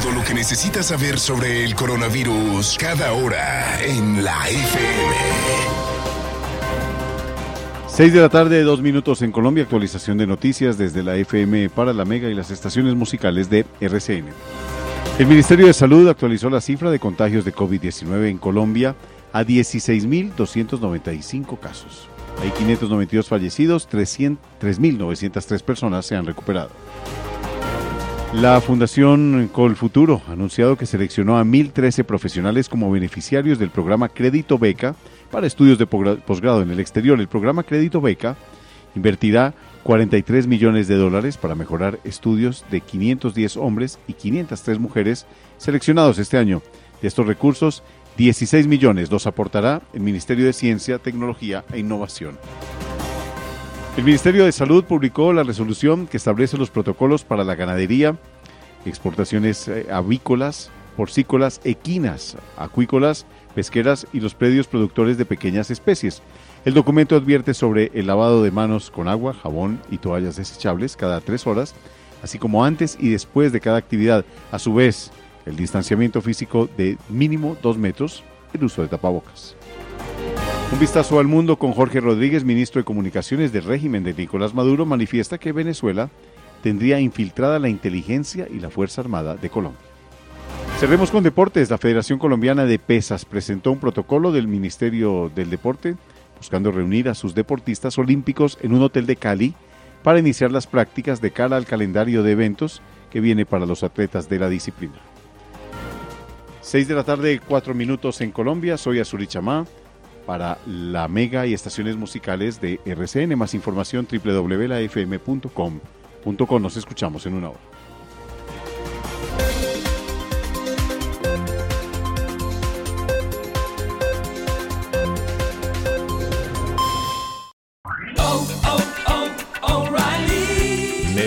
Todo lo que necesitas saber sobre el coronavirus cada hora en la FM. 6 de la tarde, dos minutos en Colombia, actualización de noticias desde la FM para la Mega y las estaciones musicales de RCN. El Ministerio de Salud actualizó la cifra de contagios de COVID-19 en Colombia a 16.295 casos. Hay 592 fallecidos, 3.903 personas se han recuperado. La Fundación Colfuturo ha anunciado que seleccionó a 1.013 profesionales como beneficiarios del programa Crédito Beca para estudios de posgrado en el exterior. El programa Crédito Beca invertirá 43 millones de dólares para mejorar estudios de 510 hombres y 503 mujeres seleccionados este año. De estos recursos, 16 millones los aportará el Ministerio de Ciencia, Tecnología e Innovación. El Ministerio de Salud publicó la resolución que establece los protocolos para la ganadería, exportaciones eh, avícolas, porcícolas, equinas, acuícolas, pesqueras y los predios productores de pequeñas especies. El documento advierte sobre el lavado de manos con agua, jabón y toallas desechables cada tres horas, así como antes y después de cada actividad. A su vez, el distanciamiento físico de mínimo dos metros, el uso de tapabocas. Un vistazo al mundo con Jorge Rodríguez, ministro de Comunicaciones del régimen de Nicolás Maduro, manifiesta que Venezuela tendría infiltrada la inteligencia y la Fuerza Armada de Colombia. Cerremos con deportes. La Federación Colombiana de Pesas presentó un protocolo del Ministerio del Deporte buscando reunir a sus deportistas olímpicos en un hotel de Cali para iniciar las prácticas de cara al calendario de eventos que viene para los atletas de la disciplina. 6 de la tarde, 4 minutos en Colombia. Soy Azuri Chamá para la Mega y estaciones musicales de RCN. Más información www.lafm.com.com. Nos escuchamos en una hora.